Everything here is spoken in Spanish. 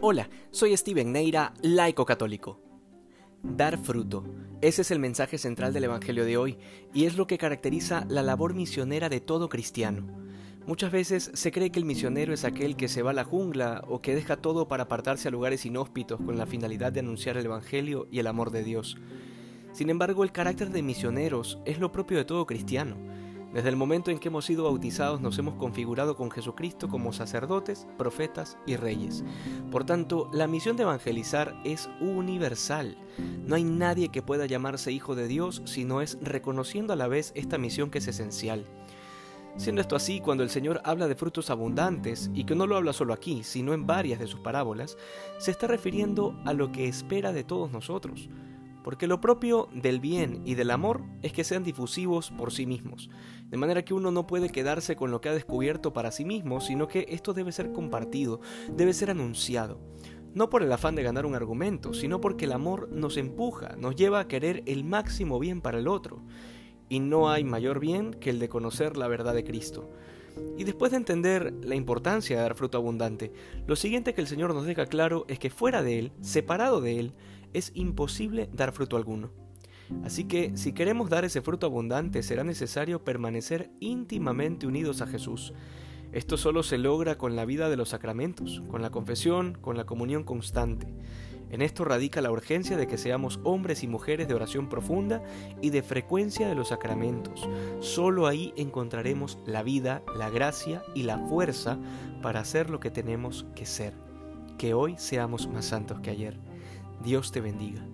Hola, soy Steven Neira, laico católico. Dar fruto. Ese es el mensaje central del Evangelio de hoy y es lo que caracteriza la labor misionera de todo cristiano. Muchas veces se cree que el misionero es aquel que se va a la jungla o que deja todo para apartarse a lugares inhóspitos con la finalidad de anunciar el Evangelio y el amor de Dios. Sin embargo, el carácter de misioneros es lo propio de todo cristiano desde el momento en que hemos sido bautizados nos hemos configurado con Jesucristo como sacerdotes, profetas y reyes. Por tanto, la misión de evangelizar es universal. No hay nadie que pueda llamarse hijo de Dios si no es reconociendo a la vez esta misión que es esencial. Siendo esto así, cuando el Señor habla de frutos abundantes, y que no lo habla solo aquí, sino en varias de sus parábolas, se está refiriendo a lo que espera de todos nosotros, porque lo propio del bien y del amor es que sean difusivos por sí mismos, de manera que uno no puede quedarse con lo que ha descubierto para sí mismo, sino que esto debe ser compartido, debe ser anunciado. No por el afán de ganar un argumento, sino porque el amor nos empuja, nos lleva a querer el máximo bien para el otro. Y no hay mayor bien que el de conocer la verdad de Cristo. Y después de entender la importancia de dar fruto abundante, lo siguiente que el Señor nos deja claro es que fuera de Él, separado de Él, es imposible dar fruto alguno. Así que si queremos dar ese fruto abundante será necesario permanecer íntimamente unidos a Jesús. Esto solo se logra con la vida de los sacramentos, con la confesión, con la comunión constante. En esto radica la urgencia de que seamos hombres y mujeres de oración profunda y de frecuencia de los sacramentos. Solo ahí encontraremos la vida, la gracia y la fuerza para hacer lo que tenemos que ser. Que hoy seamos más santos que ayer. Dios te bendiga.